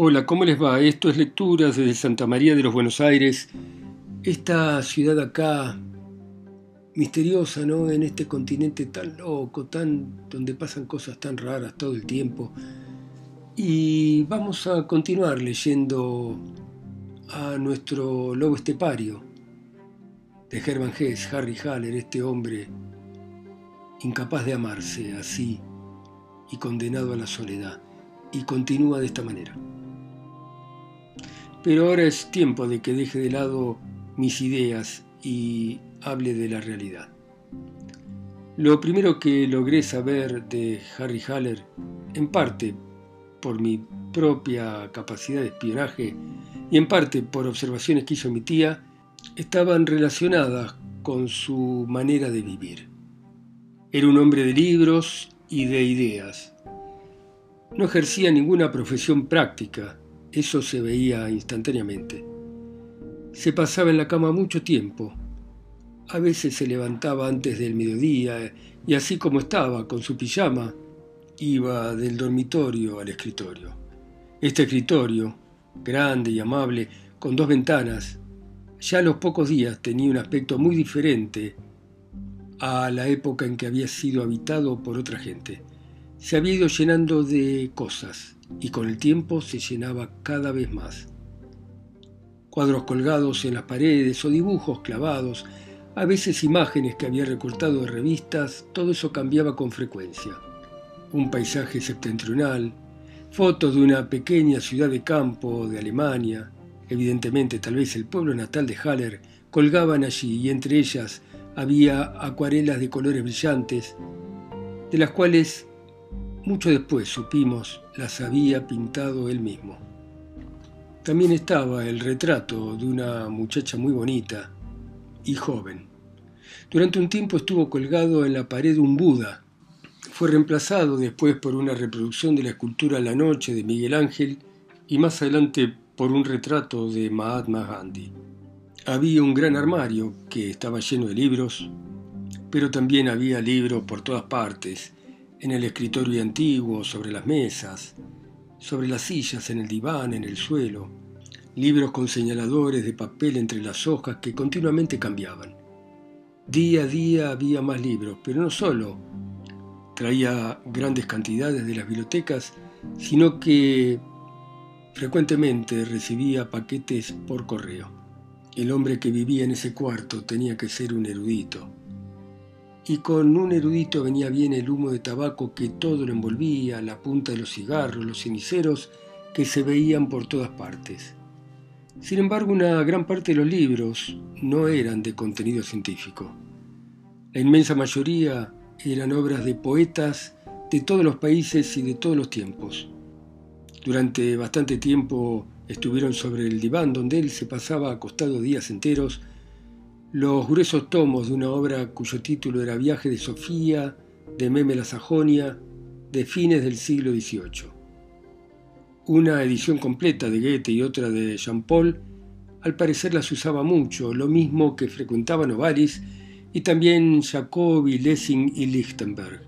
Hola, ¿cómo les va? Esto es Lecturas desde Santa María de los Buenos Aires. Esta ciudad acá, misteriosa, ¿no? En este continente tan loco, tan, donde pasan cosas tan raras todo el tiempo. Y vamos a continuar leyendo a nuestro lobo estepario de Hermann Hesse, Harry Haller, este hombre incapaz de amarse así y condenado a la soledad. Y continúa de esta manera. Pero ahora es tiempo de que deje de lado mis ideas y hable de la realidad. Lo primero que logré saber de Harry Haller, en parte por mi propia capacidad de espionaje y en parte por observaciones que hizo mi tía, estaban relacionadas con su manera de vivir. Era un hombre de libros y de ideas. No ejercía ninguna profesión práctica, eso se veía instantáneamente. Se pasaba en la cama mucho tiempo. A veces se levantaba antes del mediodía y así como estaba, con su pijama, iba del dormitorio al escritorio. Este escritorio, grande y amable, con dos ventanas, ya a los pocos días tenía un aspecto muy diferente a la época en que había sido habitado por otra gente. Se había ido llenando de cosas, y con el tiempo se llenaba cada vez más. Cuadros colgados en las paredes o dibujos clavados, a veces imágenes que había recortado de revistas, todo eso cambiaba con frecuencia. Un paisaje septentrional, fotos de una pequeña ciudad de campo de Alemania, evidentemente tal vez el pueblo natal de Haller, colgaban allí y entre ellas había acuarelas de colores brillantes, de las cuales mucho después supimos las había pintado él mismo. También estaba el retrato de una muchacha muy bonita y joven. Durante un tiempo estuvo colgado en la pared un Buda. Fue reemplazado después por una reproducción de la escultura La Noche de Miguel Ángel y más adelante por un retrato de Mahatma Gandhi. Había un gran armario que estaba lleno de libros, pero también había libros por todas partes en el escritorio antiguo, sobre las mesas, sobre las sillas, en el diván, en el suelo, libros con señaladores de papel entre las hojas que continuamente cambiaban. Día a día había más libros, pero no solo traía grandes cantidades de las bibliotecas, sino que frecuentemente recibía paquetes por correo. El hombre que vivía en ese cuarto tenía que ser un erudito, y con un erudito venía bien el humo de tabaco que todo lo envolvía, la punta de los cigarros, los ceniceros que se veían por todas partes. Sin embargo, una gran parte de los libros no eran de contenido científico. La inmensa mayoría eran obras de poetas de todos los países y de todos los tiempos. Durante bastante tiempo estuvieron sobre el diván donde él se pasaba acostado días enteros los gruesos tomos de una obra cuyo título era Viaje de Sofía, de Meme la Sajonia, de fines del siglo XVIII. Una edición completa de Goethe y otra de Jean Paul, al parecer las usaba mucho, lo mismo que frecuentaban Novalis y también Jacobi, Lessing y Lichtenberg.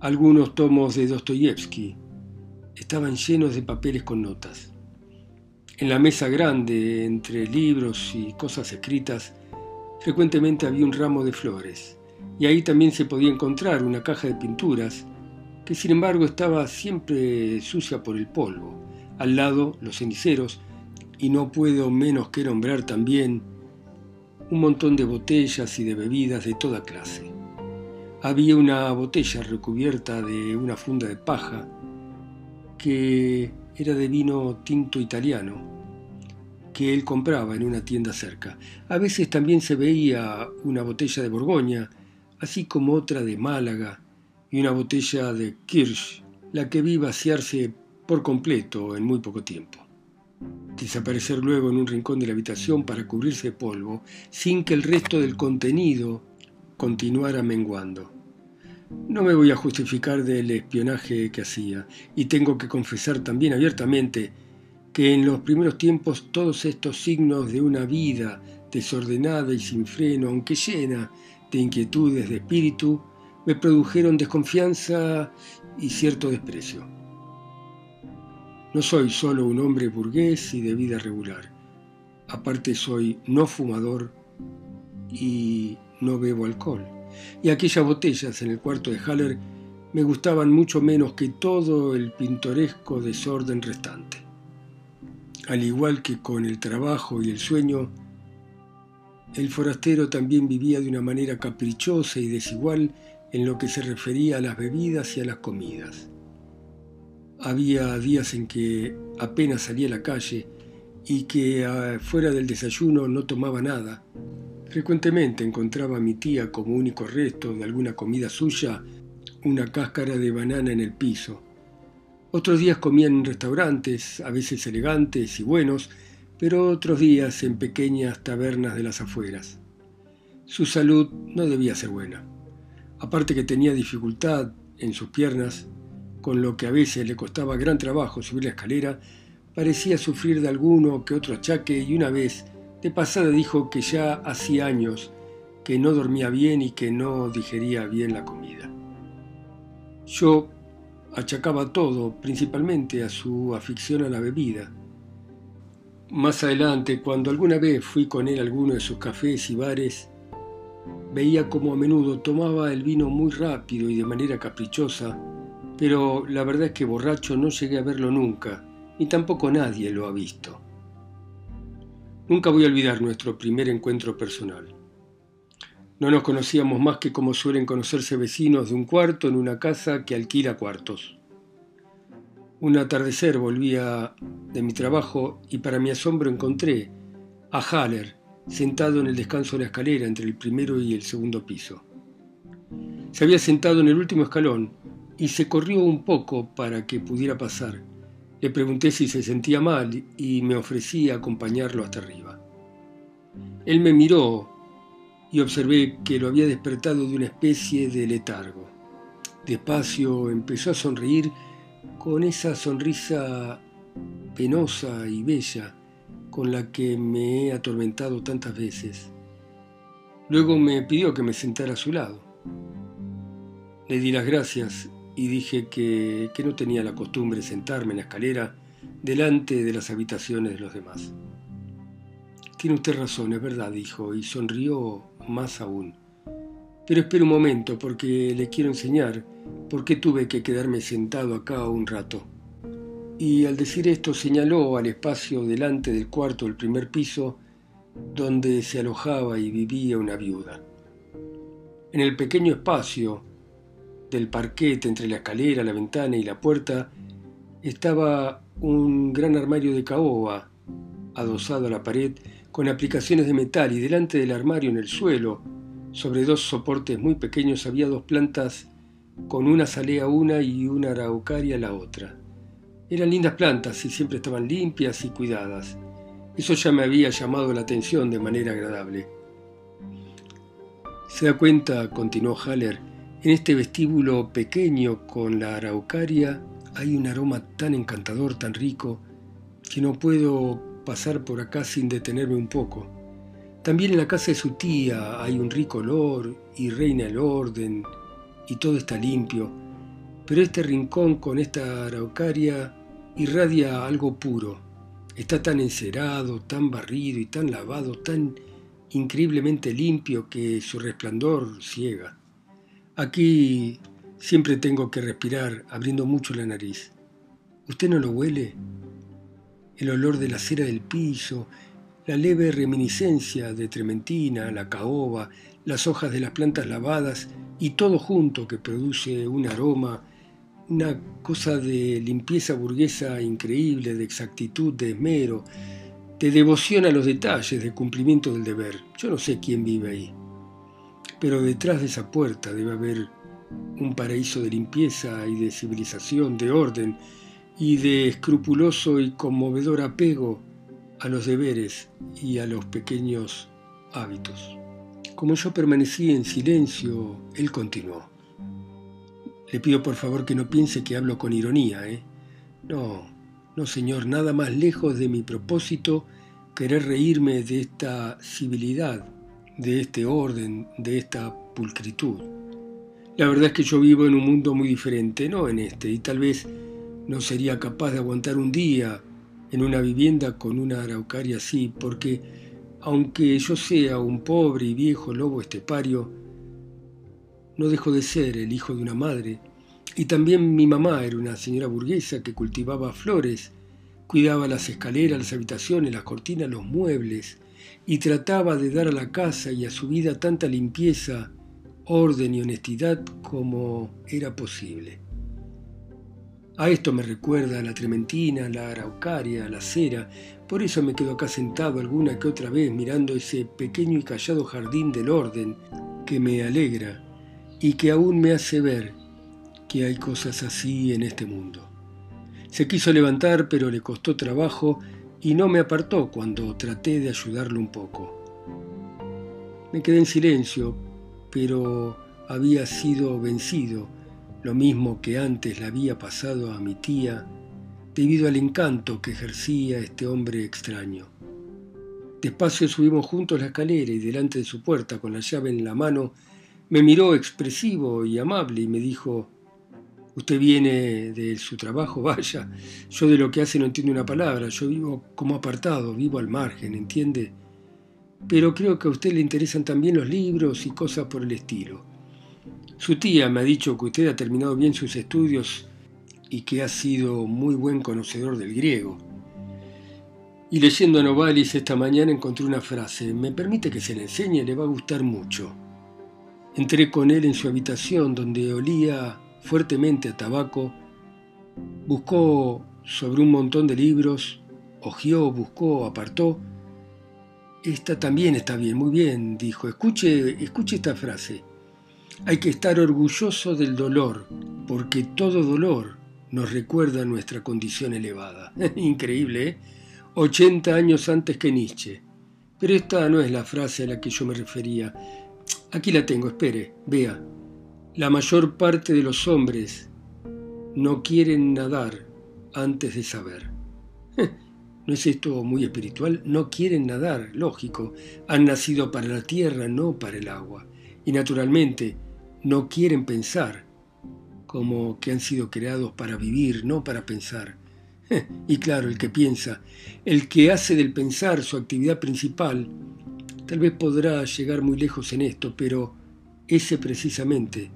Algunos tomos de Dostoyevsky estaban llenos de papeles con notas. En la mesa grande, entre libros y cosas escritas, frecuentemente había un ramo de flores, y ahí también se podía encontrar una caja de pinturas, que sin embargo estaba siempre sucia por el polvo. Al lado, los ceniceros, y no puedo menos que nombrar también un montón de botellas y de bebidas de toda clase. Había una botella recubierta de una funda de paja que era de vino tinto italiano que él compraba en una tienda cerca. A veces también se veía una botella de Borgoña, así como otra de Málaga y una botella de Kirsch, la que vi vaciarse por completo en muy poco tiempo. Desaparecer luego en un rincón de la habitación para cubrirse de polvo, sin que el resto del contenido continuara menguando. No me voy a justificar del espionaje que hacía, y tengo que confesar también abiertamente que en los primeros tiempos todos estos signos de una vida desordenada y sin freno, aunque llena de inquietudes de espíritu, me produjeron desconfianza y cierto desprecio. No soy solo un hombre burgués y de vida regular. Aparte soy no fumador y no bebo alcohol. Y aquellas botellas en el cuarto de Haller me gustaban mucho menos que todo el pintoresco desorden restante. Al igual que con el trabajo y el sueño, el forastero también vivía de una manera caprichosa y desigual en lo que se refería a las bebidas y a las comidas. Había días en que apenas salía a la calle y que ah, fuera del desayuno no tomaba nada. Frecuentemente encontraba a mi tía como único resto de alguna comida suya una cáscara de banana en el piso. Otros días comía en restaurantes, a veces elegantes y buenos, pero otros días en pequeñas tabernas de las afueras. Su salud no debía ser buena. Aparte que tenía dificultad en sus piernas, con lo que a veces le costaba gran trabajo subir la escalera, parecía sufrir de alguno que otro achaque y una vez, de pasada, dijo que ya hacía años que no dormía bien y que no digería bien la comida. Yo achacaba todo, principalmente a su afición a la bebida. Más adelante, cuando alguna vez fui con él a alguno de sus cafés y bares, veía como a menudo tomaba el vino muy rápido y de manera caprichosa, pero la verdad es que borracho no llegué a verlo nunca, ni tampoco nadie lo ha visto. Nunca voy a olvidar nuestro primer encuentro personal. No nos conocíamos más que como suelen conocerse vecinos de un cuarto en una casa que alquila cuartos. Un atardecer volvía de mi trabajo y para mi asombro encontré a Haller sentado en el descanso de la escalera entre el primero y el segundo piso. Se había sentado en el último escalón y se corrió un poco para que pudiera pasar. Le pregunté si se sentía mal y me ofrecí a acompañarlo hasta arriba. Él me miró y observé que lo había despertado de una especie de letargo. Despacio empezó a sonreír con esa sonrisa penosa y bella con la que me he atormentado tantas veces. Luego me pidió que me sentara a su lado. Le di las gracias y dije que, no tenía la costumbre de sentarme en la escalera delante de las habitaciones de los demás. Tiene usted razón, es verdad, dijo, y sonrió más aún. Pero espere un momento, porque le quiero enseñar por qué tuve que quedarme sentado acá un rato. Y al decir esto señaló al espacio delante del cuarto del primer piso donde se alojaba y vivía una viuda. En el pequeño espacio del parquete entre la escalera, la ventana y la puerta estaba un gran armario de caoba adosado a la pared con aplicaciones de metal y delante del armario en el suelo, sobre dos soportes muy pequeños, había dos plantas con una salea una y una araucaria la otra. Eran lindas plantas y siempre estaban limpias y cuidadas. Eso ya me había llamado la atención de manera agradable. Se da cuenta, continuó Haller, en este vestíbulo pequeño con la araucaria hay un aroma tan encantador, tan rico, que no puedo pasar por acá sin detenerme un poco. También en la casa de su tía hay un rico olor y reina el orden y todo está limpio, pero este rincón con esta araucaria irradia algo puro. Está tan encerado, tan barrido y tan lavado, tan increíblemente limpio que su resplandor ciega. Aquí siempre tengo que respirar abriendo mucho la nariz. ¿Usted no lo huele? El olor de la cera del piso, la leve reminiscencia de trementina, la caoba, las hojas de las plantas lavadas y todo junto que produce un aroma, una cosa de limpieza burguesa increíble, de exactitud, de esmero, de devoción a los detalles, de cumplimiento del deber. Yo no sé quién vive ahí. Pero detrás de esa puerta debe haber un paraíso de limpieza y de civilización, de orden y de escrupuloso y conmovedor apego a los deberes y a los pequeños hábitos. Como yo permanecí en silencio, él continuó. Le pido por favor que no piense que hablo con ironía, ¿eh? No, no señor, nada más lejos de mi propósito querer reírme de esta civilidad de este orden, de esta pulcritud. La verdad es que yo vivo en un mundo muy diferente, no en este, y tal vez no sería capaz de aguantar un día en una vivienda con una araucaria así, porque aunque yo sea un pobre y viejo lobo estepario, no dejo de ser el hijo de una madre, y también mi mamá era una señora burguesa que cultivaba flores, cuidaba las escaleras, las habitaciones, las cortinas, los muebles, y trataba de dar a la casa y a su vida tanta limpieza, orden y honestidad como era posible. A esto me recuerda la trementina, la araucaria, la cera, por eso me quedo acá sentado alguna que otra vez mirando ese pequeño y callado jardín del orden que me alegra y que aún me hace ver que hay cosas así en este mundo. Se quiso levantar, pero le costó trabajo y no me apartó cuando traté de ayudarlo un poco. Me quedé en silencio, pero había sido vencido, lo mismo que antes le había pasado a mi tía, debido al encanto que ejercía este hombre extraño. Despacio subimos juntos la escalera y delante de su puerta, con la llave en la mano, me miró expresivo y amable y me dijo, Usted viene de su trabajo, vaya. Yo de lo que hace no entiendo una palabra. Yo vivo como apartado, vivo al margen, ¿entiende? Pero creo que a usted le interesan también los libros y cosas por el estilo. Su tía me ha dicho que usted ha terminado bien sus estudios y que ha sido muy buen conocedor del griego. Y leyendo a Novalis esta mañana encontré una frase. Me permite que se le enseñe, le va a gustar mucho. Entré con él en su habitación donde olía fuertemente a tabaco, buscó sobre un montón de libros, hojeó, buscó, apartó. Esta también está bien, muy bien, dijo. Escuche, escuche esta frase. Hay que estar orgulloso del dolor, porque todo dolor nos recuerda nuestra condición elevada. Increíble, ¿eh? 80 años antes que Nietzsche. Pero esta no es la frase a la que yo me refería. Aquí la tengo, espere, vea. La mayor parte de los hombres no quieren nadar antes de saber. ¿No es esto muy espiritual? No quieren nadar, lógico. Han nacido para la tierra, no para el agua. Y naturalmente, no quieren pensar, como que han sido creados para vivir, no para pensar. Y claro, el que piensa, el que hace del pensar su actividad principal, Tal vez podrá llegar muy lejos en esto, pero ese precisamente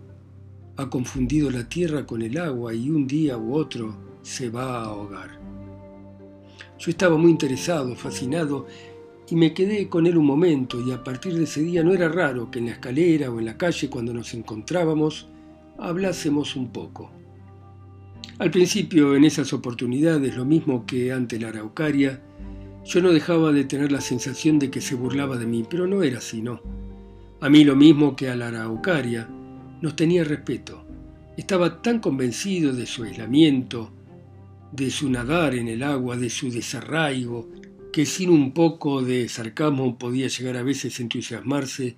ha confundido la tierra con el agua y un día u otro se va a ahogar. Yo estaba muy interesado, fascinado, y me quedé con él un momento, y a partir de ese día no era raro que en la escalera o en la calle cuando nos encontrábamos hablásemos un poco. Al principio, en esas oportunidades, lo mismo que ante la araucaria, yo no dejaba de tener la sensación de que se burlaba de mí, pero no era así, no. A mí lo mismo que a la araucaria, nos tenía respeto. Estaba tan convencido de su aislamiento, de su nadar en el agua, de su desarraigo, que sin un poco de sarcasmo podía llegar a veces a entusiasmarse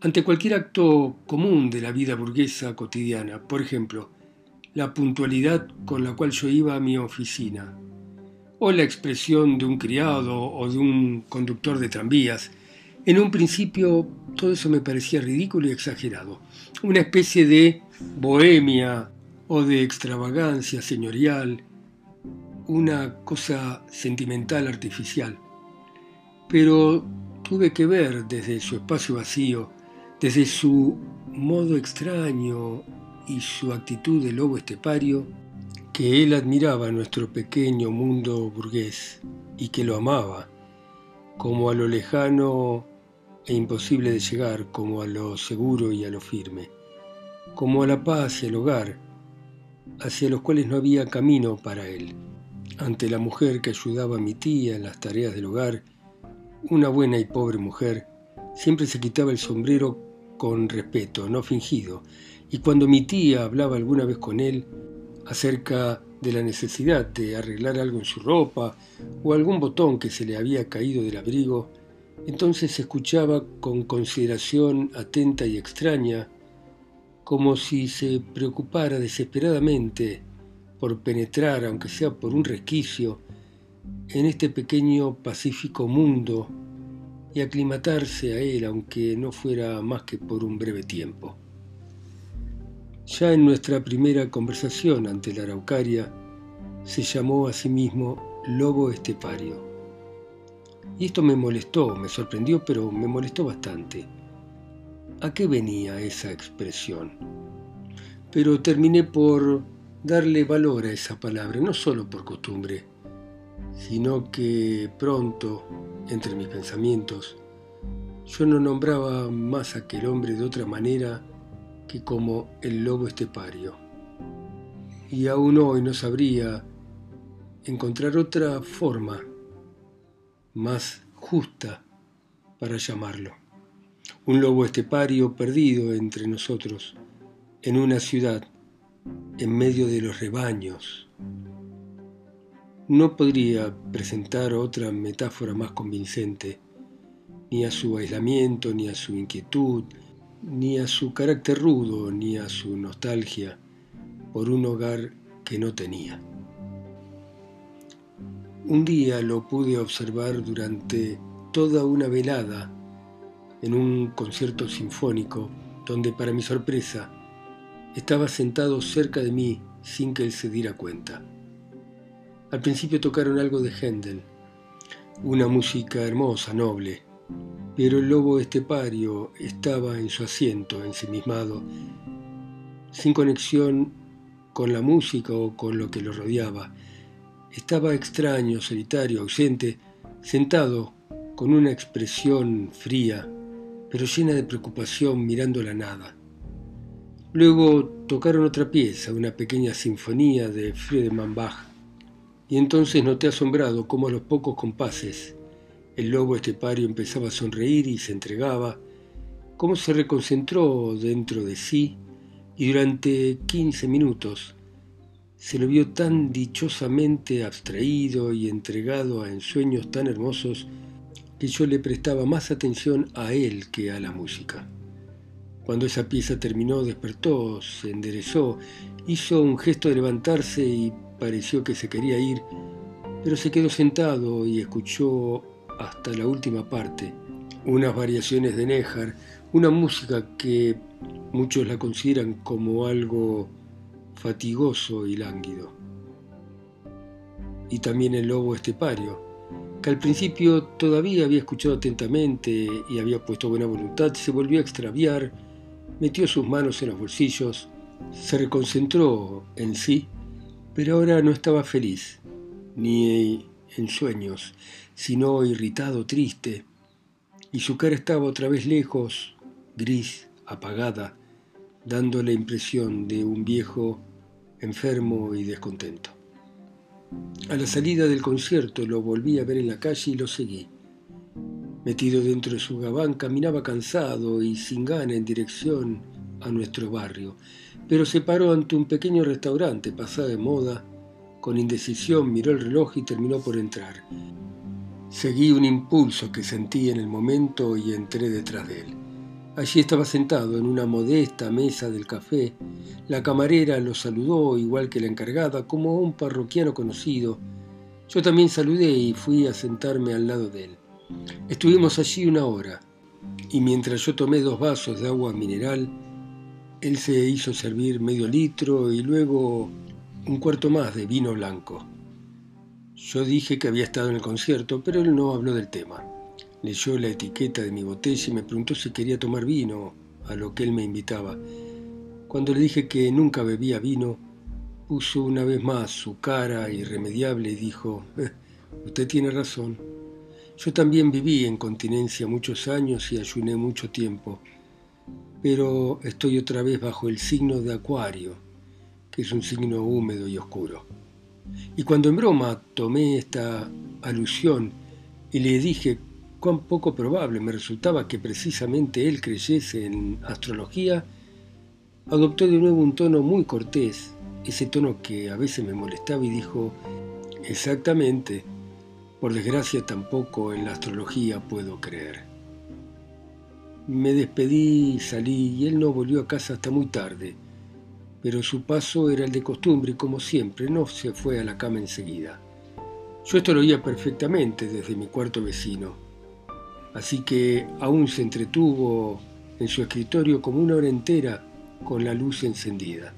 ante cualquier acto común de la vida burguesa cotidiana. Por ejemplo, la puntualidad con la cual yo iba a mi oficina, o la expresión de un criado o de un conductor de tranvías. En un principio todo eso me parecía ridículo y exagerado, una especie de bohemia o de extravagancia señorial, una cosa sentimental artificial. Pero tuve que ver desde su espacio vacío, desde su modo extraño y su actitud de lobo estepario, que él admiraba nuestro pequeño mundo burgués y que lo amaba, como a lo lejano e imposible de llegar, como a lo seguro y a lo firme, como a la paz y al hogar, hacia los cuales no había camino para él. Ante la mujer que ayudaba a mi tía en las tareas del hogar, una buena y pobre mujer, siempre se quitaba el sombrero con respeto, no fingido, y cuando mi tía hablaba alguna vez con él, acerca de la necesidad de arreglar algo en su ropa o algún botón que se le había caído del abrigo, entonces se escuchaba con consideración atenta y extraña, como si se preocupara desesperadamente por penetrar, aunque sea por un resquicio, en este pequeño pacífico mundo y aclimatarse a él, aunque no fuera más que por un breve tiempo. Ya en nuestra primera conversación ante la Araucaria, se llamó a sí mismo lobo estepario. Y esto me molestó, me sorprendió, pero me molestó bastante. ¿A qué venía esa expresión? Pero terminé por darle valor a esa palabra, no solo por costumbre, sino que pronto, entre mis pensamientos, yo no nombraba más a aquel hombre de otra manera que como el lobo estepario. Y aún hoy no sabría encontrar otra forma más justa para llamarlo. Un lobo estepario perdido entre nosotros, en una ciudad, en medio de los rebaños. No podría presentar otra metáfora más convincente, ni a su aislamiento, ni a su inquietud, ni a su carácter rudo, ni a su nostalgia por un hogar que no tenía. Un día lo pude observar durante toda una velada en un concierto sinfónico donde para mi sorpresa estaba sentado cerca de mí sin que él se diera cuenta. Al principio tocaron algo de Händel, una música hermosa, noble, pero el lobo estepario estaba en su asiento, ensimismado, sin conexión con la música o con lo que lo rodeaba, estaba extraño, solitario, ausente, sentado con una expresión fría, pero llena de preocupación mirando la nada. Luego tocaron otra pieza, una pequeña sinfonía de Friedemann Bach, y entonces noté asombrado cómo a los pocos compases el lobo estepario empezaba a sonreír y se entregaba, cómo se reconcentró dentro de sí y durante quince minutos se lo vio tan dichosamente abstraído y entregado a ensueños tan hermosos que yo le prestaba más atención a él que a la música. Cuando esa pieza terminó, despertó, se enderezó, hizo un gesto de levantarse y pareció que se quería ir, pero se quedó sentado y escuchó hasta la última parte unas variaciones de Néjar, una música que muchos la consideran como algo fatigoso y lánguido. Y también el lobo estepario, que al principio todavía había escuchado atentamente y había puesto buena voluntad, se volvió a extraviar, metió sus manos en los bolsillos, se reconcentró en sí, pero ahora no estaba feliz, ni en sueños, sino irritado, triste, y su cara estaba otra vez lejos, gris, apagada, dando la impresión de un viejo enfermo y descontento. A la salida del concierto lo volví a ver en la calle y lo seguí. Metido dentro de su gabán, caminaba cansado y sin gana en dirección a nuestro barrio, pero se paró ante un pequeño restaurante pasado de moda. Con indecisión miró el reloj y terminó por entrar. Seguí un impulso que sentí en el momento y entré detrás de él. Allí estaba sentado en una modesta mesa del café. La camarera lo saludó igual que la encargada, como un parroquiano conocido. Yo también saludé y fui a sentarme al lado de él. Estuvimos allí una hora, y mientras yo tomé dos vasos de agua mineral, él se hizo servir medio litro y luego un cuarto más de vino blanco. Yo dije que había estado en el concierto, pero él no habló del tema. Leyó la etiqueta de mi botella y me preguntó si quería tomar vino, a lo que él me invitaba. Cuando le dije que nunca bebía vino, puso una vez más su cara irremediable y dijo, eh, usted tiene razón. Yo también viví en continencia muchos años y ayuné mucho tiempo, pero estoy otra vez bajo el signo de Acuario, que es un signo húmedo y oscuro. Y cuando en broma tomé esta alusión y le dije cuán poco probable me resultaba que precisamente él creyese en astrología, adoptó de nuevo un tono muy cortés, ese tono que a veces me molestaba y dijo, exactamente, por desgracia tampoco en la astrología puedo creer. Me despedí, salí y él no volvió a casa hasta muy tarde, pero su paso era el de costumbre y como siempre no se fue a la cama enseguida. Yo esto lo oía perfectamente desde mi cuarto vecino así que aún se entretuvo en su escritorio como una hora entera con la luz encendida.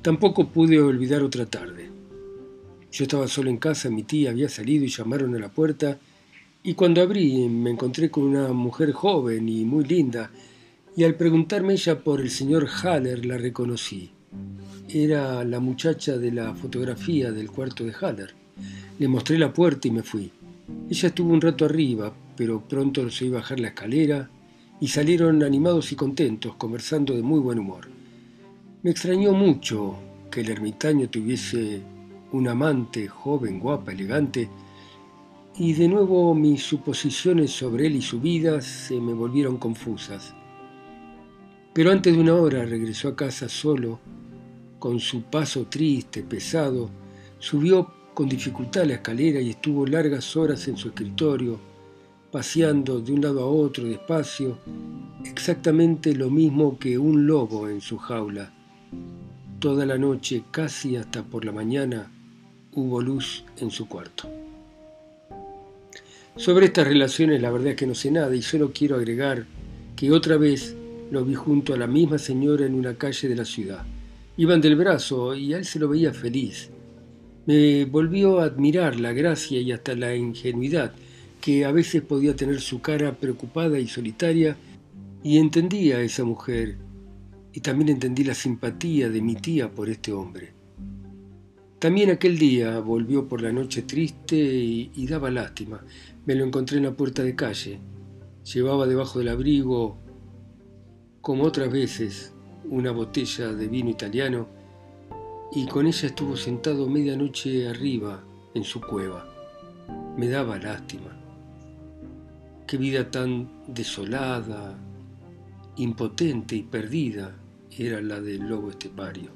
Tampoco pude olvidar otra tarde. Yo estaba solo en casa, mi tía había salido y llamaron a la puerta, y cuando abrí me encontré con una mujer joven y muy linda, y al preguntarme ella por el señor Haller la reconocí. Era la muchacha de la fotografía del cuarto de Haller. Le mostré la puerta y me fui. Ella estuvo un rato arriba, pero pronto se iba a bajar la escalera y salieron animados y contentos, conversando de muy buen humor. Me extrañó mucho que el ermitaño tuviese un amante joven, guapa, elegante, y de nuevo mis suposiciones sobre él y su vida se me volvieron confusas. Pero antes de una hora regresó a casa solo, con su paso triste, pesado, subió con dificultad la escalera y estuvo largas horas en su escritorio, paseando de un lado a otro despacio, exactamente lo mismo que un lobo en su jaula. Toda la noche, casi hasta por la mañana, hubo luz en su cuarto. Sobre estas relaciones la verdad es que no sé nada y solo quiero agregar que otra vez lo vi junto a la misma señora en una calle de la ciudad. Iban del brazo y a él se lo veía feliz. Me volvió a admirar la gracia y hasta la ingenuidad que a veces podía tener su cara preocupada y solitaria, y entendía a esa mujer, y también entendí la simpatía de mi tía por este hombre. También aquel día volvió por la noche triste y, daba lástima. Me lo encontré en la puerta de calle. Llevaba debajo del abrigo, como otras veces, una botella de vino italiano y con ella estuvo sentado medianoche arriba en su cueva. Me daba lástima. Qué vida tan desolada, impotente y perdida era la del lobo estepario.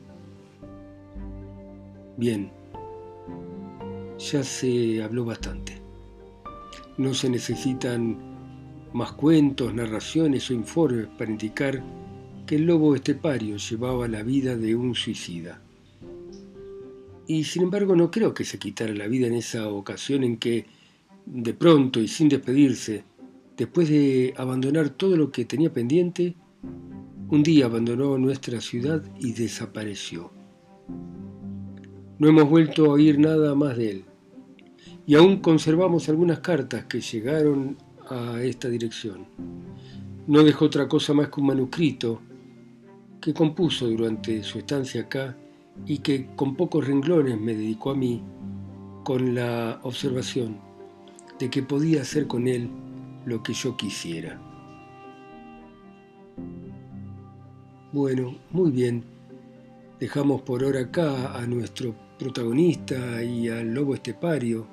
Bien, ya se habló bastante. No se necesitan más cuentos, narraciones o informes para indicar que el lobo estepario llevaba la vida de un suicida. Y sin embargo no creo que se quitara la vida en esa ocasión en que, de pronto y sin despedirse, después de abandonar todo lo que tenía pendiente, un día abandonó nuestra ciudad y desapareció. No hemos vuelto a oír nada más de él. Y aún conservamos algunas cartas que llegaron a esta dirección. No dejó otra cosa más que un manuscrito que compuso durante su estancia acá y que con pocos renglones me dedicó a mí con la observación de que podía hacer con él lo que yo quisiera. Bueno, muy bien. Dejamos por ahora acá a nuestro protagonista y al lobo estepario,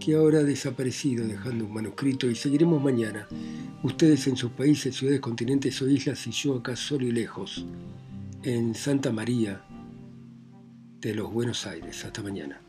que ahora ha desaparecido dejando un manuscrito y seguiremos mañana. Ustedes en sus países, ciudades, continentes o islas y yo acá solo y lejos, en Santa María de los Buenos Aires. Hasta mañana.